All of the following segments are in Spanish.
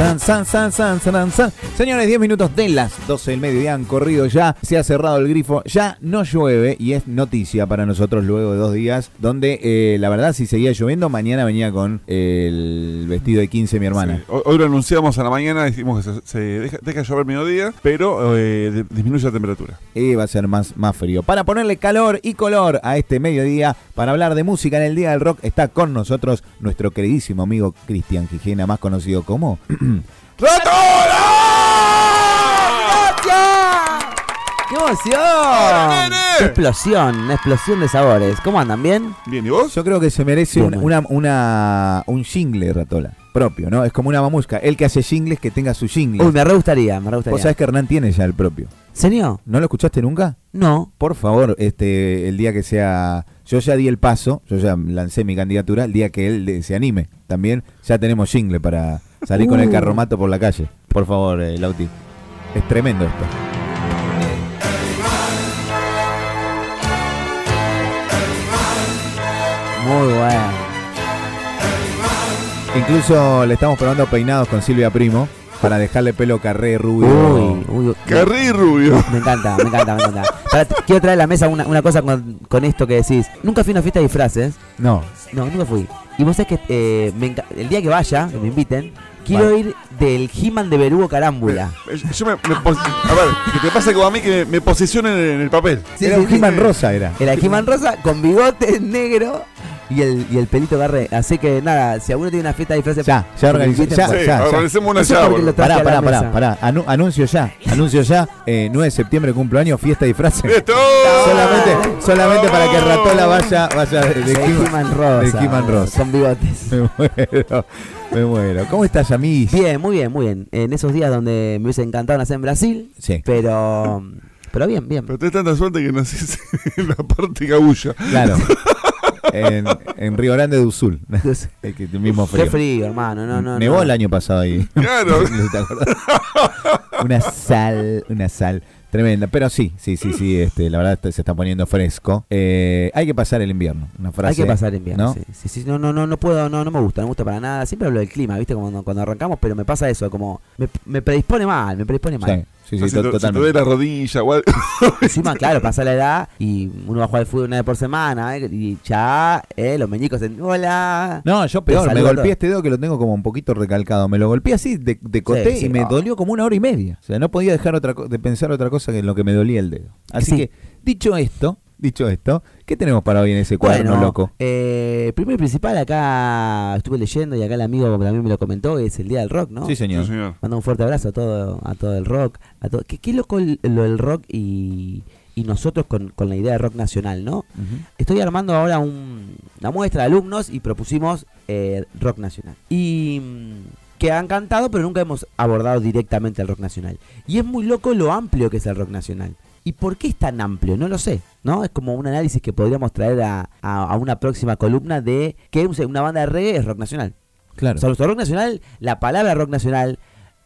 San, san, san, san, san, san. Señores, 10 minutos de las 12 del mediodía han corrido ya. Se ha cerrado el grifo. Ya no llueve y es noticia para nosotros luego de dos días. Donde eh, la verdad, si seguía lloviendo, mañana venía con el vestido de 15 mi hermana. Sí. Hoy hoy lo anunciamos a la mañana, dijimos que se, se deja, deja llover mediodía, pero eh, di- disminuye la temperatura. Y va a ser más, más frío. Para ponerle calor y color a este mediodía, para hablar de música en el Día del Rock, está con nosotros nuestro queridísimo amigo Cristian Gijena, más conocido como. ¡Qué emoción! ¡Qué explosión! Una explosión de sabores. ¿Cómo andan? ¿Bien? Bien, ¿y vos? Yo creo que se merece Bien, un, una, una- un jingle, Ratola. Propio, ¿no? Es como una mamusca. El que hace jingles, que tenga su jingle. Uy, me re gustaría, me re Vos gustaría. sabés que Hernán tiene ya el propio. ¿Señor? ¿No lo escuchaste nunca? No. Por favor, este, el día que sea. Yo ya di el paso, yo ya lancé mi candidatura. El día que él se anime, también ya tenemos jingle para salir con el Uh. carromato por la calle. Por favor, eh, Lauti. Es tremendo esto. Muy bueno. Incluso le estamos probando peinados con Silvia Primo para dejarle pelo carré rubio. Uy, uy. Carril rubio. Me encanta, me encanta, me encanta. Quiero traer a la mesa una, una cosa con, con esto que decís. Nunca fui a una fiesta de disfraces. No, No, nunca fui. Y vos sabés que eh, me el día que vaya, que me inviten, quiero ir del He-Man de Berugo Carámbula. Yo me, a ver, que te pasa como a mí que me posicionen en el papel. Sí, era sí, un sí. He-Man rosa, era. Era el He-Man rosa con bigote negro y el, y el pelito garré. Así que nada, si alguno tiene una fiesta de disfraces. Ya, ya inviten, Ya, Sí, ya, organicemos una ya, traje Pará, a pará, pará, pará. Anu- anuncio ya. Anuncio ya. Eh, 9 de septiembre cumpleaños, fiesta de disfraces. ¡Esto! solamente, solamente para que Ratola vaya, vaya de. He-Man rosa. de He-Man rosa. Con bigotes. Me muero, me muero. ¿Cómo estás, Yamis? Bien, muy bien, muy bien. En esos días donde me hubiese encantado nacer en Brasil, Sí, pero. Pero bien, bien. Pero tenés tanta suerte que naciste en la parte cabulla. claro. En, en Río Grande do Sul. El, que- el mismo frío. Qué frío, hermano. No, no, Nevó no. el año pasado ahí. Claro. Una sal, una sal tremenda. Pero sí, sí, sí, sí, este, la verdad se está poniendo fresco. Eh, hay que pasar el invierno. Una frase, Hay que pasar invierno, ¿no? sí, sí, sí, no, no, no, no puedo, no, no me gusta, no me gusta para nada. Siempre hablo del clima, ¿viste? Cuando, cuando arrancamos, pero me pasa eso, como me, me predispone mal, me predispone mal. Sí, sí, sí, sea, si, to- te, si te totalmente. duele la rodilla o algo. Encima, claro, pasa la edad y uno va a jugar al fútbol una vez por semana ¿eh? y ya, eh, los meñicos en, hola. No, yo peor, me golpeé este dedo que lo tengo como un poquito recalcado. Me lo golpeé así de, de coté Sí, y me dolió como una hora y media. O sea, no podía dejar otra de pensar otra cosa que en lo que me dolía el dedo. Así Sí. que, dicho esto, dicho esto, ¿qué tenemos para hoy en ese cuaderno Bueno, loco? eh, primero y principal, acá estuve leyendo y acá el amigo también me lo comentó, es el Día del Rock, ¿no? Sí, señor. Sí, señor. Manda un fuerte abrazo a todo, a todo el rock. A todo, ¿qué, qué loco el- lo del rock y, y nosotros con, con la idea de rock nacional, ¿no? Estoy armando ahora un- una muestra de alumnos y propusimos eh, rock nacional. Y mm, que han cantado, pero nunca hemos abordado directamente el rock nacional. Y es muy loco lo amplio que es el rock nacional. ¿Y por qué es tan amplio? No lo sé, ¿no? Es como un análisis que podríamos traer a, a- a una próxima columna de que un- una banda de reggae es rock nacional. Claro. Sobre todo rock nacional, la palabra rock nacional,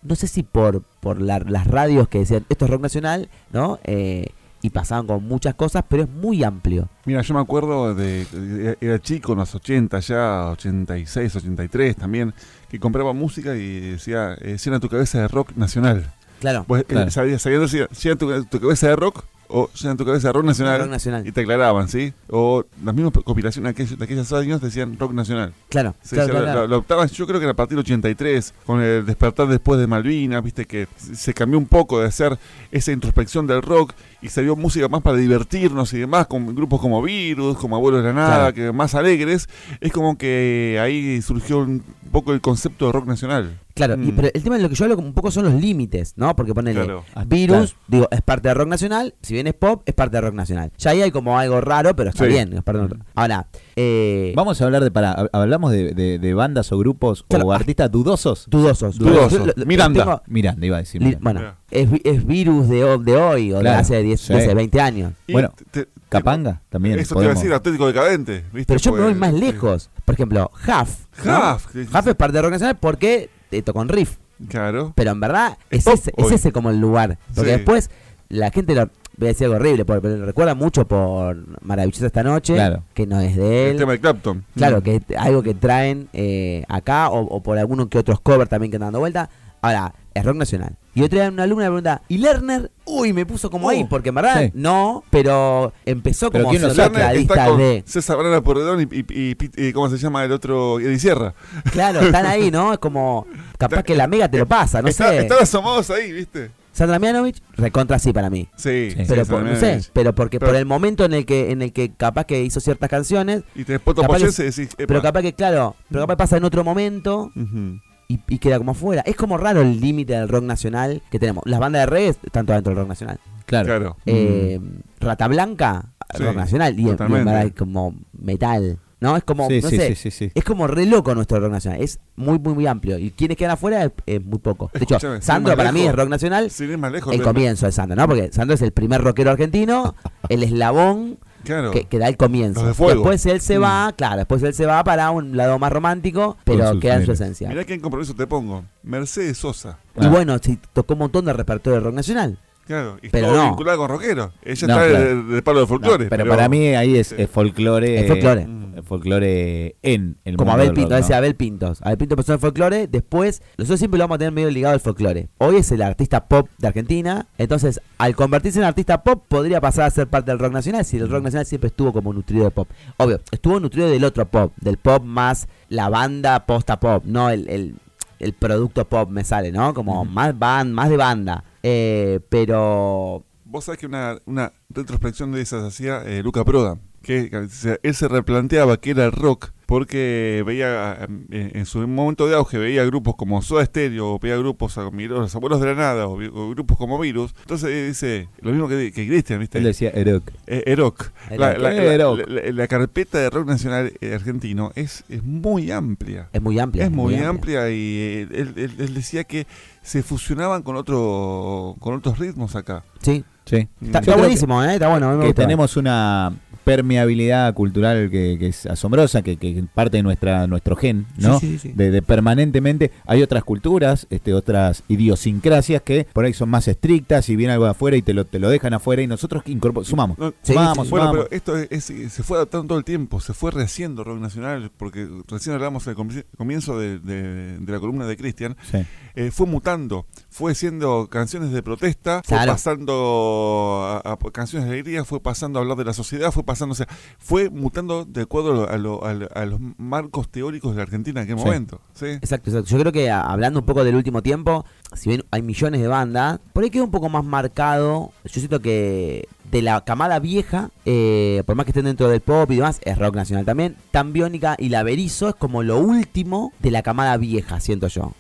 no sé si por, por la- las radios que decían esto es rock nacional, ¿no? Eh, y pasaban con muchas cosas, pero es muy amplio. Mira, yo me acuerdo de. de- Era chico en los 80, ya 86, 83 también, que compraba música y decía: eh, llena tu cabeza de rock nacional. Claro. Pues, eh, Claro. sabías, sabiendo si llena tu, tu cabeza de rock o llena tu cabeza de rock nacional. Rock nacional. Y te aclaraban, ¿sí? O las mismas compilaciones de aquellos, de aquellos años decían rock nacional. Claro, Sí, claro, sí, claro, lo- optaban, yo creo que era a partir del 83, con el despertar después de Malvinas, viste que se cambió un poco de hacer esa introspección del rock y se dio música más para divertirnos y demás, con grupos como Virus, como Abuelos de la Nada, que más alegres. Es como que ahí surgió un poco el concepto de rock nacional. Claro, y- Mm. pero el tema de lo que yo hablo un poco son los límites, ¿no? Porque ponele Claro. Ah, Virus, claro. digo, es parte de rock nacional, si bien es pop, es parte de rock nacional. Ya ahí hay como algo raro, pero está Sí. bien, es parte de rock. Ahora, eh, Vamos a hablar de, para, hablamos de, de- de bandas o grupos Claro, o artistas dudosos. dudosos. Dudoso. Lo- lo- Miranda. tengo- Miranda, iba a decir. Miranda. bueno, es, es virus de, de hoy o de hace 10, sí. 10, 20 años. Y Bueno, te- te- Capanga también. Eso te iba a podemos- decir, Atlético Decadente. ¿viste? Pero yo me Pues, voy más eh, lejos. Por ejemplo, Huff. ¿no? Huff es parte de rock nacional porque te tocó en riff. Claro. Pero en verdad Es es, pop ese, es ese como el lugar. Porque Sí. después la gente lo voy a decir algo horrible, pero lo recuerda mucho por Maravillosa esta noche, Claro. que no es de El él. tema de Clapton. Claro, Mm. que es algo que traen eh, acá o, o por alguno que otros covers también que andan dando vuelta. Ahora, es rock nacional. Y otro día una alumna me pregunta, ¿y Lerner? Uy, me puso como ahí, Uh, porque en verdad sí. no, pero empezó Pero como con de... César Banana Porredón y, y, y ¿cómo se llama el otro? Eddie Sierra. Claro, están ahí, ¿no? Es como, capaz que la mega te lo pasa, no Está- sé. Están asomados ahí, ¿viste? Sandra Mianovich, recontra sí para mí. Sí, Sí. Pero sí, por, no sé, pero porque Pero- por el momento en el que en el que capaz que hizo ciertas canciones, Y decís, epa. pero capaz que claro, pero capaz pasa en otro momento Ujú. Y, y queda como afuera. Es como raro el límite del rock nacional que tenemos. Las bandas de reggae están todas dentro del rock nacional. Claro. Claro. Eh, Rata Blanca, Sí, rock nacional. Y, en- y como metal. ¿No? Es como, sí, no sí, sé, sí, sí, sí. Es como re loco nuestro rock nacional. Es muy, muy, muy amplio. Y quienes quedan afuera es, es muy poco. De hecho, Sandro para mí lejos, es rock nacional. Sin ir más lejos. El comienzo de Sandro, ¿no? Porque Sandro es el primer rockero argentino, el eslabón Claro. que, que da el comienzo. Los de fuego. Después él se va, claro, después él se va para un lado más romántico, pero sus queda en su esencia. Mirá qué compromiso te pongo. Mercedes Sosa. Y Ah. bueno, sí, tocó un montón de repertorio de rock nacional. Claro. Y Pero no. vinculada con rockero. Ella No, está claro. de, de palo de No, folclore. pero, para mí ahí es, es folclore. Es folclore. Mm. Eh, folclore en el Como mundo Abel del Pinto, rock, ¿no? Abel Pintos. Abel Pinto empezó en el folclore, después nosotros siempre lo vamos a tener medio ligado al folclore. Hoy es el artista pop de Argentina, entonces al convertirse en artista pop podría pasar a ser parte del rock nacional si el rock nacional siempre estuvo como nutrido de pop. Obvio, estuvo nutrido del otro pop, del pop más la banda posta pop, no el, el, el producto pop me sale, ¿no? Como más, ban, más de banda. Eh, pero Vos sabés que una, una retrospección de esas hacía eh, Luca Proda, que o sea, él se replanteaba que era rock porque veía eh, en su momento de auge veía grupos como Soda Stereo o veía grupos a los abuelos de la nada o, grupos como Virus entonces dice lo mismo que, que Christian viste Él decía Erok. Eh, Eroc. La, Eroc. la- la- Eroc. la- la carpeta de rock nacional eh, argentino es, es muy amplia. es muy amplia. Es muy amplia y eh, él, él- él decía que se fusionaban con otro con otros ritmos acá. Sí, Sí. está, buenísimo, ¿eh? Está bueno. me que gusta. tenemos una permeabilidad cultural que, que es asombrosa, que, que parte de nuestra nuestro gen, ¿no? Sí, sí, sí. De, de permanentemente hay otras culturas, este, otras idiosincrasias que por ahí son más estrictas y viene algo de afuera y te lo, te lo dejan afuera y nosotros incorpor- sumamos, No, Sí, sumamos, sí. Bueno, sumamos. pero esto es- es- se fue adaptando todo el tiempo, se fue rehaciendo rock nacional, porque recién hablamos al comi- comienzo de, de- de la columna de Cristian, Sí. eh, fue mutando, fue siendo canciones de protesta, fue Claro. pasando a, a canciones de alegría, fue pasando a hablar de la sociedad, fue pasando, o sea, fue mutando de acuerdo a, lo- a lo- a los marcos teóricos de la Argentina en aquel Sí. momento. ¿sí? Exacto, exacto. Yo creo que hablando un poco del último tiempo, si bien hay millones de bandas, por ahí queda un poco más marcado. Yo siento que de la camada vieja, eh, por más que estén dentro del pop y demás, es rock nacional también. Tan Biónica y La Berizo es como lo último de la camada vieja, siento yo.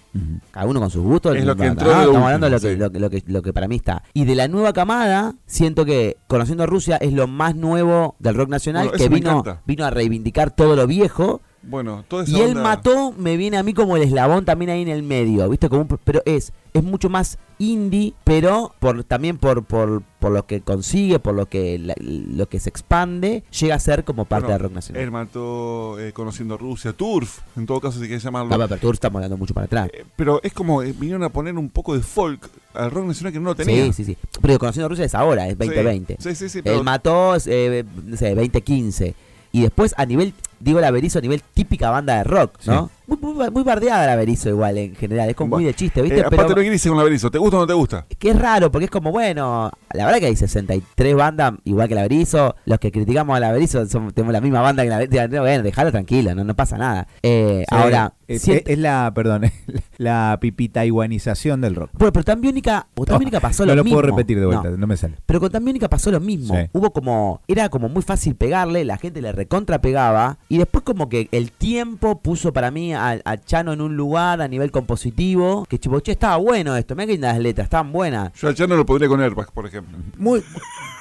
Cada uno con sus gustos. Es lo que entró lo Estamos último, hablando de lo que, sí. lo, que- lo que, lo que para mí está. Y de la nueva camada, siento que Conociendo a Rusia es lo más nuevo del rock nacional, Bueno, que vino, vino a reivindicar todo lo viejo. Bueno, esa Y él onda- mató, me viene a mí como el eslabón también ahí en el medio, ¿viste? Como un- pero es es mucho más indie, pero por también por por, por lo que consigue, por lo que la- lo que se expande, llega a ser como parte Bueno, del rock nacional. Él mató eh, Conociendo Rusia, Turf, en todo caso si quieres llamarlo. La Apertura estamos hablando mucho para atrás. Eh, pero es como eh, vinieron a poner un poco de folk al rock nacional que no lo tenía. Sí, sí, sí. Pero conociendo Rusia es ahora, es 2020. Sí, sí, sí, pero Él mató, eh, no sé, 2015. Y después a nivel, digo la Berizo, a nivel típica banda de rock, ¿no? Muy, muy, muy bardeada la Berizo igual en general, es como muy de chiste, eh, ¿viste? aparte Pero no irse con la Berizo, ¿te gusta o no te gusta? que es raro, porque es como, bueno, la verdad que hay 63 bandas igual que la Berizo, los que criticamos a la Berizo tenemos la misma banda que la Berizo, bueno, dejalo tranquilo, no, no pasa nada. Eh, Sí, ahora, es, siento- es la, perdón, la pipitaiwanización del rock. bueno, pero tan Biónica, Tan Biónica pasó no lo lo mismo. puedo repetir de vuelta, No. no, me sale. Pero con Tan Biónica pasó lo mismo. Sí. Hubo como. Era como muy fácil pegarle, la gente le recontra pegaba. Y después, como que el tiempo puso para mí a, a Chano en un lugar a nivel compositivo. Que tipo, che, estaba bueno esto. Mira que las letras, estaban buenas. Yo ya no lo pondría con Airbag, por ejemplo. Muy.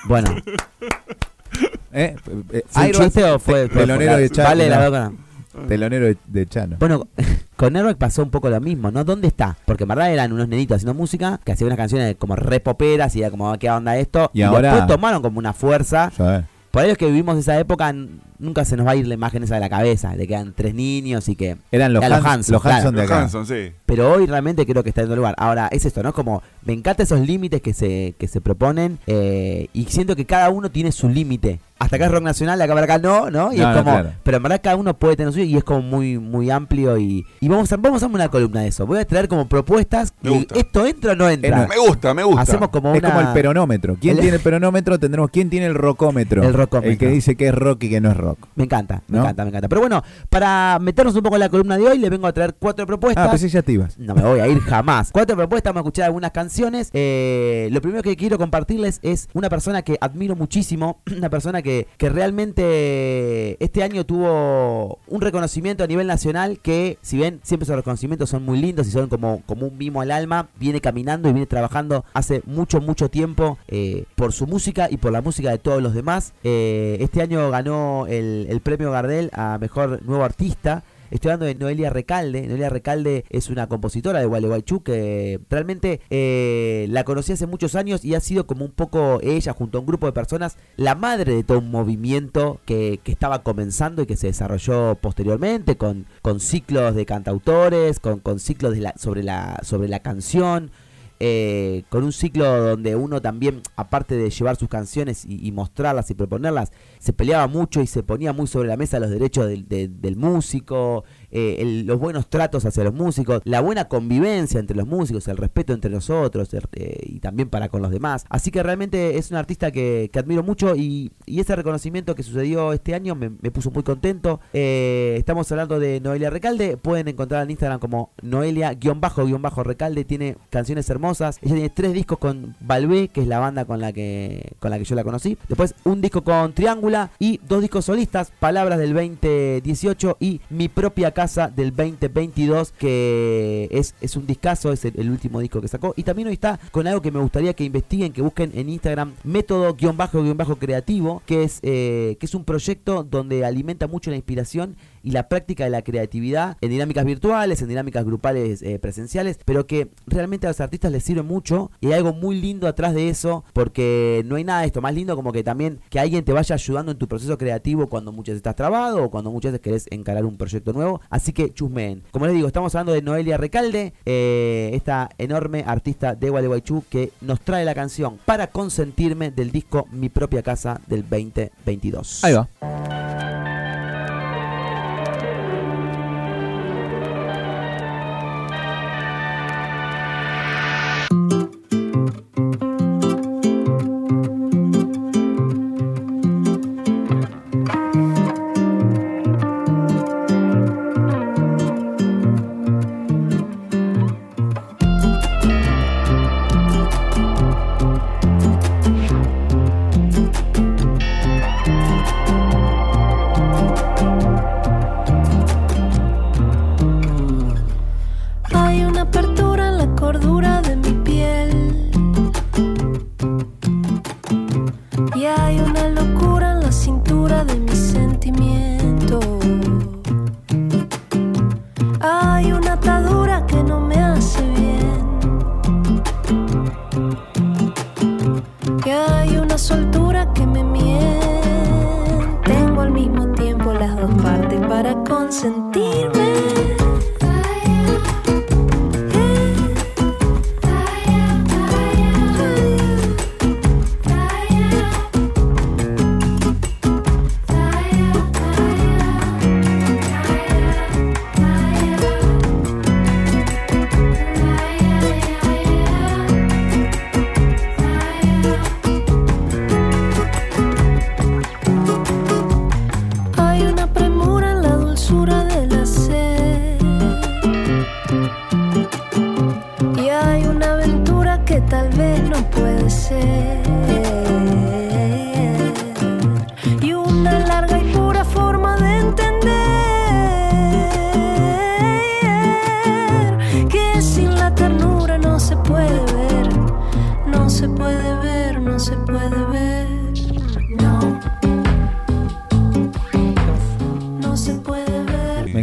Bueno, ¿eh? Eh, ¿fue un Airbag, chiste o fue.? te- fue- telonero de Chano. Vale, la verdad. telonero de, de Chano. Bueno, con Airbag pasó un poco lo mismo, ¿no? ¿Dónde está? Porque en verdad eran unos nenitos haciendo música que hacían unas canciones como re poperas y era como, ¿qué onda esto? Y ahora- después tomaron como una fuerza. Por ellos que vivimos esa época, nunca se nos va a ir la imagen esa de la cabeza, de que eran tres niños y que... Eran los, Eran los Hans- Hanson, los claro. Hanson de Los. Hanson, sí. Pero hoy realmente creo que está en otro lugar. Ahora, es esto, ¿no? Es como, me encantan esos límites que se, que se proponen eh, y siento que cada uno tiene su límite. hasta acá es rock nacional, de acá para acá no, ¿no? Y No, es no, como, claro. pero en verdad cada uno puede tener suyo y es como muy muy amplio y, y vamos a vamos a hacer una columna de eso. Voy a traer como propuestas Me y gusta. esto entra o no entra. Me gusta, me gusta. Hacemos como Es una como el peronómetro. ¿Quién El- tiene el peronómetro? Tendremos quién tiene el rocómetro. El rocómetro. El que dice que es rock y que no es rock. Me encanta, me encanta, me encanta. Pero bueno, para meternos un poco en la columna de hoy, le vengo a traer cuatro propuestas. Ah, pensé ya te ibas. No me voy a ir jamás. Cuatro propuestas, vamos a escuchar algunas canciones. Eh, lo primero que quiero compartirles es una persona que admiro muchísimo, una persona que, que realmente este año tuvo un reconocimiento a nivel nacional que, si bien siempre esos reconocimientos son muy lindos y son como, como un mimo al alma, viene caminando y viene trabajando hace mucho, mucho tiempo eh, por su música y por la música de todos los demás. Eh, este año ganó el, premio Gardel a Mejor Nuevo Artista. Estoy hablando de Noelia Recalde. Noelia Recalde es una compositora de Gualeguaychú que realmente eh, la conocí hace muchos años y ha sido como un poco ella, junto a un grupo de personas, la madre de todo un movimiento que, que estaba comenzando y que se desarrolló posteriormente con, con ciclos de cantautores, con, con ciclos de la, sobre, la, sobre la canción. Eh, con un ciclo donde uno también, aparte de llevar sus canciones y, y mostrarlas y proponerlas, se peleaba mucho y se ponía muy sobre la mesa los derechos del, de- del músico, eh, los buenos tratos hacia los músicos, la buena convivencia entre los músicos, el respeto entre nosotros eh, y también para con los demás. Así que realmente es un artista que, admiro mucho y, ese reconocimiento que sucedió este año me, puso muy contento. Eh, estamos hablando de Noelia Recalde, pueden encontrar en Instagram como Noelia-Recalde, tiene canciones hermosas. Ella tiene tres discos con Balbé, que es la banda con la que, con la que yo la conocí. Después un disco con Triángula y dos discos solistas, Palabras del 2018 y Mi propia casa del 2022, que es, es un discazo, es el, último disco que sacó. Y también hoy está con algo que me gustaría que investiguen, que busquen en Instagram, método-creativo, que es, eh, que es un proyecto donde alimenta mucho la inspiración y la práctica de la creatividad en dinámicas virtuales, en dinámicas grupales eh, presenciales, pero que realmente a los artistas les sirve mucho y hay algo muy lindo atrás de eso, porque no hay nada de esto más lindo como que también que alguien te vaya ayudando en tu proceso creativo cuando muchas veces estás trabado o cuando muchas veces querés encarar un proyecto nuevo. Así que chusmeen. Como les digo, estamos hablando de Noelia Recalde, eh, esta enorme artista de Gualeguaychú que nos trae la canción para consentirme del disco Mi propia casa del 2022. Ahí va. Hay una locura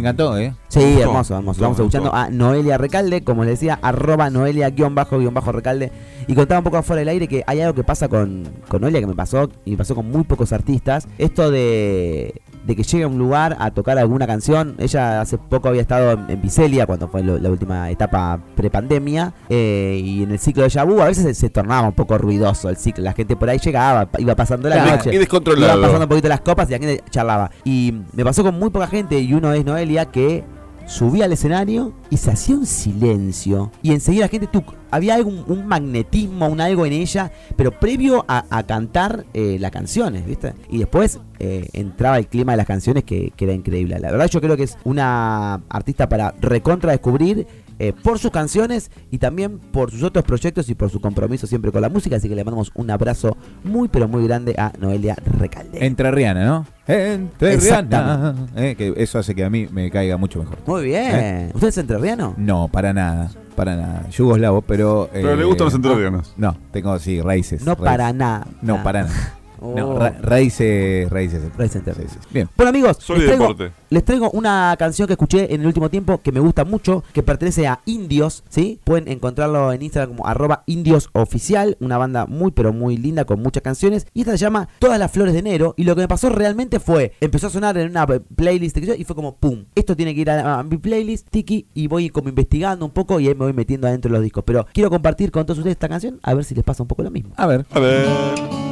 encantó, ¿eh? Sí, hermoso, hermoso. Estamos me escuchando a Noelia Recalde, como les decía, arroba Noelia-Recalde. Y contaba un poco afuera del aire que hay algo que pasa con, con Noelia que me pasó y me pasó con muy pocos artistas. Esto de, de que llegue a un lugar a tocar alguna canción. Ella hace poco había estado en, en Vicelia, cuando fue lo- la última etapa prepandemia, eh, y en el ciclo de Yabu a veces se, se tornaba un poco ruidoso el ciclo. La gente por ahí llegaba, iba pasando la Claro, noche. Y descontrolado. pasando un poquito las copas y la gente charlaba. Y me pasó con muy poca gente, y uno es Noelia, que subía al escenario y se hacía un silencio. Y enseguida la gente, tú, había algún, un magnetismo, un algo en ella, pero previo a, cantar eh, las canciones, ¿viste? Y después eh, entraba el clima de las canciones que era increíble. La verdad yo creo que es una artista para recontra descubrir. Eh, por sus canciones y también por sus otros proyectos y por su compromiso siempre con la música. Así que le mandamos un abrazo muy, pero muy grande a Noelia Recalde. Entrerriana, ¿no? Entrerriana. Exactamente. Eh, que eso hace que a mí me caiga mucho mejor. Muy bien. ¿Usted es entrerriano? No, para nada. Para nada. Yugoslavo, pero. Pero eh, le gustan los entrerrianos. No, tengo, sí, raíces. No raíces. para nada. No, para nada. Oh. No, ra- raíces. Raíces. Raíces sí. Bien. Bueno amigos, Soy les traigo, deporte. les traigo una canción que escuché en el último tiempo que me gusta mucho, que pertenece a Indios, ¿sí? Pueden encontrarlo en Instagram como arroba indiosoficial, una banda muy pero muy linda con muchas canciones. Y esta se llama Todas las Flores de Enero. Y lo que me pasó realmente fue, empezó a sonar en una playlist que yo, y fue como, ¡pum! Esto tiene que ir a, a mi playlist, tiki, y voy como investigando un poco y ahí me voy metiendo adentro de los discos. Pero quiero compartir con todos ustedes esta canción, a ver si les pasa un poco lo mismo. A ver. A ver.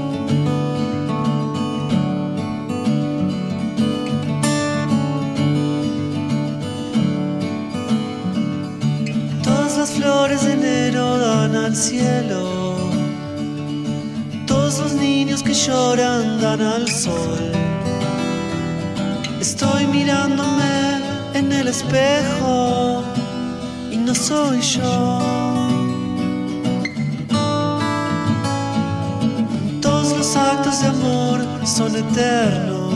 Las flores de enero dan al cielo. Todos los niños que lloran dan al sol. Estoy mirándome en el espejo y no soy yo. Todos los actos de amor son eternos.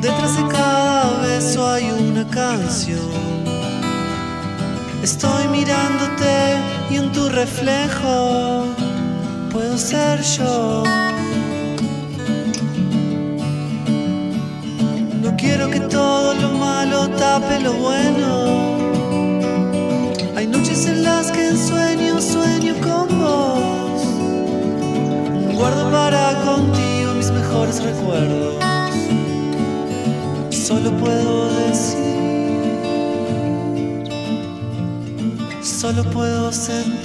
Detrás de cada beso hay una canción. Estoy mirándote y en tu reflejo puedo ser yo. No quiero que todo lo malo tape lo bueno. Hay noches en las que sueño sueño con vos. Guardo para contigo mis mejores recuerdos. Solo puedo decir. Solo puedo sentir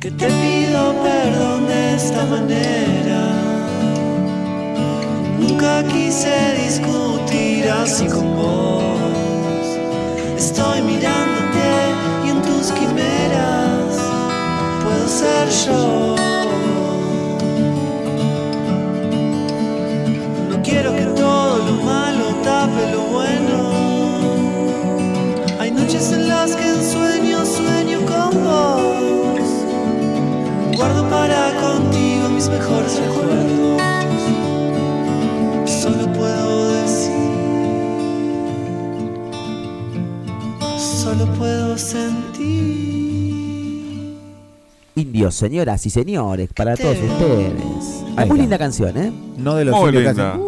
que te pido perdón de esta manera. Nunca quise discutir así con vos. Estoy mirándote y en tus quimeras puedo ser yo. Para contigo mis mejores recuerdos. Solo puedo decir. Solo puedo sentir. Indios, señoras y señores, para todos Te- ustedes. Muy linda canción, ¿eh? No de los Muy indios linda.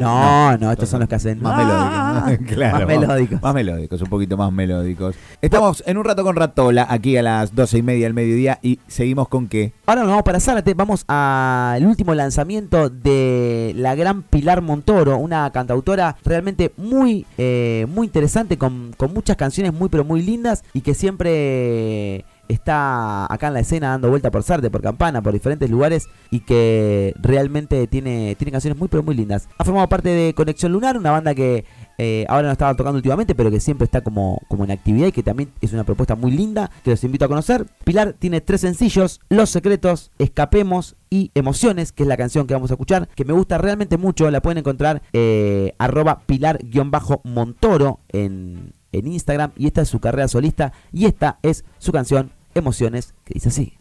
No, no, estos son los que hacen Más Ah, melódicos. claro, más melódicos. Más melódicos, un poquito más melódicos. Estamos en un rato con Ratola, aquí a las doce y media del mediodía, y seguimos con qué. Ahora nos vamos para Zárate, vamos al último lanzamiento de la gran Pilar Montoro, una cantautora realmente muy, eh, muy interesante, con, con muchas canciones muy pero muy lindas y que siempre está acá en la escena dando vuelta por Zárate, por Campana, por diferentes lugares y que realmente tiene, tiene canciones muy pero muy lindas. Ha formado parte de Conexión Lunar, una banda que eh, ahora no estaba tocando últimamente, pero que siempre está como, como en actividad y que también es una propuesta muy linda que los invito a conocer. Pilar tiene tres sencillos, Los Secretos, Escapemos y Emociones, que es la canción que vamos a escuchar, que me gusta realmente mucho, la pueden encontrar eh, arroba pilar-montoro en, en Instagram y esta es su carrera solista y esta es su canción Emociones, que dice así.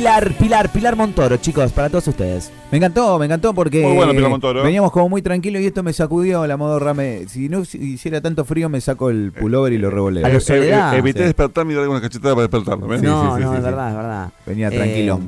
Pilar, Pilar, Pilar Montoro, chicos, para todos ustedes. Me encantó, me encantó porque Muy bueno, Pilar Montoro. veníamos como muy tranquilos y esto me sacudió la modorra. Me, si no hiciera tanto frío, me saco el pullover y lo revoleo. Eh, los eh, eh, evité Sí. despertarme y darle una cachetada para despertarme. Sí, no, sí, no, sí, es sí. verdad, es verdad. Venía tranquilo.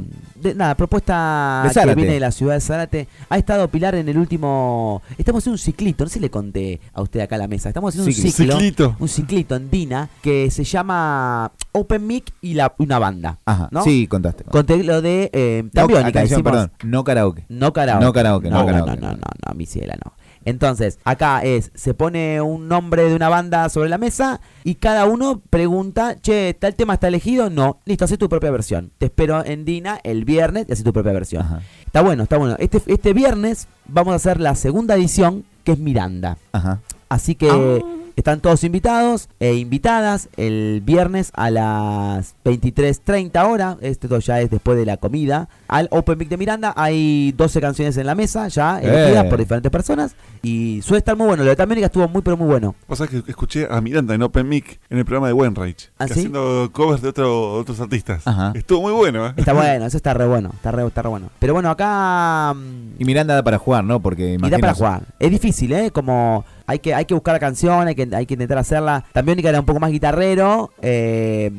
De- nada, propuesta que viene de la ciudad de Zárate. Ha estado Pilar en el último. Estamos en un ciclito, no sé si le conté a usted acá a la mesa. Estamos en un ciclo. Ciclito. Un ciclito en Dina que se llama Open Mic y la, una banda. Ajá, ¿no? sí, contaste. Conté lo de eh, No, Tambiónica, atención, hicimos- perdón, no karaoke. No karaoke. No karaoke, no no, karaoke. No, no, no, no, mi ciela, no. Entonces, acá es, se pone un nombre de una banda sobre la mesa y cada uno pregunta, che, ¿tal tema está elegido? No, listo, hace tu propia versión. Te espero en Dina el viernes y hace tu propia versión. Ajá, Está bueno, está bueno. Este, este viernes vamos a hacer la segunda edición, que es Miranda. ajá. Así que Ah. Están todos invitados e invitadas el viernes a las 23.30 horas. Esto ya es después de la comida. Al Open Mic de Miranda hay 12 canciones en la mesa ya elegidas Eh. por diferentes personas. Y suele estar muy bueno. Lo de Tambiónica estuvo muy, pero muy bueno. Vos sabés que escuché a Miranda en Open Mic en el programa de Wenreich. ¿Ah, sí? Haciendo covers de otro- otros artistas. Ajá. Estuvo muy bueno, ¿eh? Está bueno, eso está re bueno. Está re, está re bueno. Pero bueno, acá. mm, Y Miranda da para jugar, ¿no? Porque Y da para jugar. Es difícil, ¿eh? Como hay que, hay que buscar la canción, hay que, hay que intentar hacerla. También era un poco más guitarrero, eh,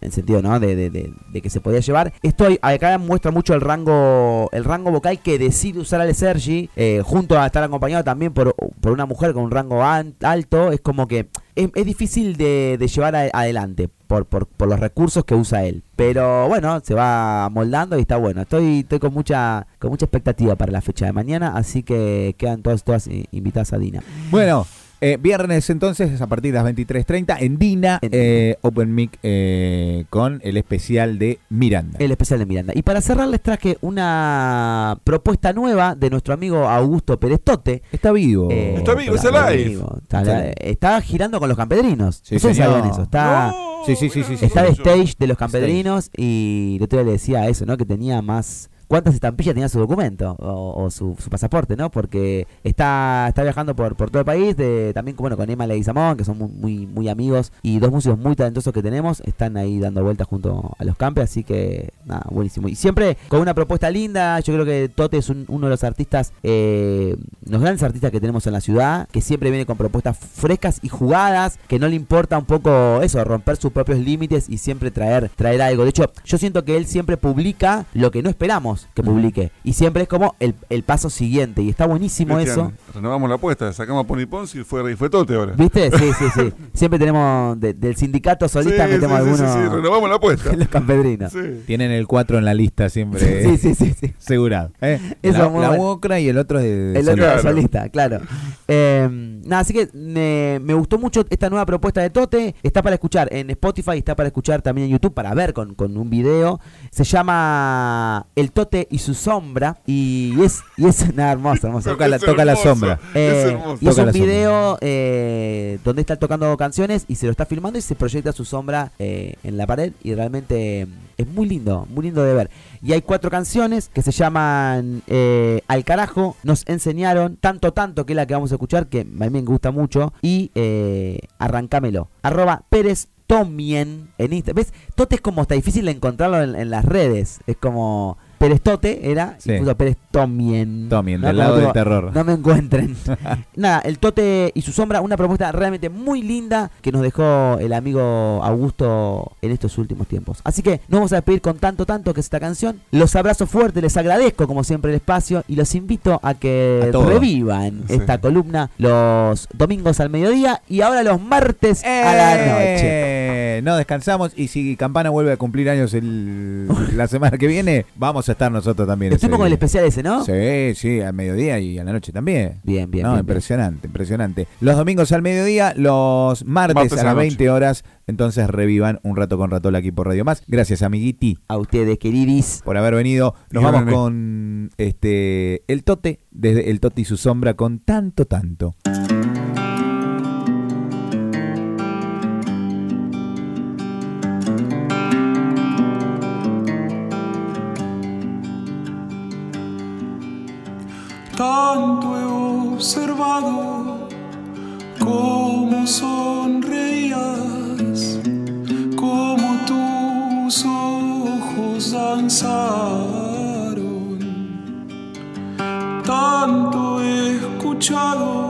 en sentido, ¿no? De, de- que se podía llevar. Esto acá muestra mucho el rango el rango vocal que decide usar Ale Sergi, eh, junto a estar acompañado también por, por una mujer con un rango an- alto. Es como que es, difícil de, llevar adelante por, por, por los recursos que usa él. Pero bueno, se va moldando y está bueno. Estoy, estoy con mucha con mucha expectativa para la fecha de mañana, así que quedan todas, todas invitadas a Dina. Bueno, eh, viernes entonces, a partir de las 23.30, en Dina, eh, Open Mic eh, con el especial de Miranda. El especial de Miranda. Y para cerrar les traje una propuesta nueva de nuestro amigo Augusto Perestote. Está vivo. Eh, Está vivo, está está live. vivo, Está, Está está girando con los campedrinos. Sí, Ustedes señor. saben eso. Está, No, Sí, sí, sí, sí, sí, está de stage de los campedrinos y el otro día le decía eso, ¿no? Que tenía más... ¿Cuántas estampillas tenía su documento o, su, pasaporte, no? Porque está, está viajando por, por todo el país, de, también bueno, con Emma Leguizamón, que son muy, muy, muy amigos, y dos músicos muy talentosos que tenemos, están ahí dando vueltas junto a los campes, así que nada, buenísimo. Y siempre con una propuesta linda, yo creo que Tote es un- uno de los artistas, eh, los grandes artistas que tenemos en la ciudad, que siempre viene con propuestas frescas y jugadas, que no le importa un poco eso, romper sus propios límites y siempre traer, traer algo. De hecho, yo siento que él siempre publica lo que no esperamos que publique. Y siempre es como el, el paso siguiente. Y está buenísimo Cristian, eso. Renovamos la apuesta, sacamos a Pony Ponce y fue, y fue Tote ahora. ¿Viste? Sí, sí, sí. Siempre tenemos de- del sindicato solista, Sí, metemos sí, algunos sí, sí, renovamos la apuesta. los campedrinos. Sí. Tienen el 4 en la lista siempre. Sí, sí, sí, sí. Asegurado. ¿eh? Eso la la y el otro es de. El otro Claro. solista, claro. Eh, nada, así que me, me gustó mucho esta nueva propuesta de Tote. Está para escuchar en Spotify, está para escuchar también en YouTube, para ver con, con un video. Se llama El Tote y su sombra. Y es, y es nada hermoso, hermoso. Toca la- sombra. Eh, es hermoso. y es un video eh, donde está tocando canciones y se lo está filmando y se proyecta su sombra eh, en la pared y realmente mm, es muy lindo, muy lindo de ver. Y hay cuatro canciones que se llaman eh, Al carajo, nos enseñaron, tanto tanto que es la que vamos a escuchar, que a mí me gusta mucho, y eh, Arrancámelo. Arroba Pérez Tomien en Instagram. ¿Ves? Tote es como está difícil de encontrarlo en, en las redes. Es como Pérez Tote era Sí. y puso Pérez Tomien. Tomien, ¿no? del lado del terror. no me encuentren. Nada, el Tote y su sombra, una propuesta realmente muy linda que nos dejó el amigo Augusto en estos últimos tiempos. Así que nos vamos a despedir con tanto, tanto que es esta canción. Los abrazo fuerte, les agradezco como siempre el espacio y los invito a que A revivan Sí. esta columna los domingos al mediodía y ahora los martes a la noche. Eh, No descansamos y si Campana vuelve a cumplir años el- la semana que viene, vamos a estar nosotros también. ese Estuvimos con el especial ese, ¿no? Sí, sí, al mediodía y a la noche también. Bien, bien, no, bien, bien. impresionante, impresionante. Los domingos al mediodía, los martes, Martes a a las la noche. 20 horas. Entonces revivan un rato con Ratola aquí por Radio Más. Gracias, amiguiti, A ustedes, queridis. por haber venido. Nos Y vamos con este el Tote, desde el Tote y su sombra, con tanto, tanto. tanto he observado cómo sonreías, cómo tus ojos danzaron, tanto he escuchado.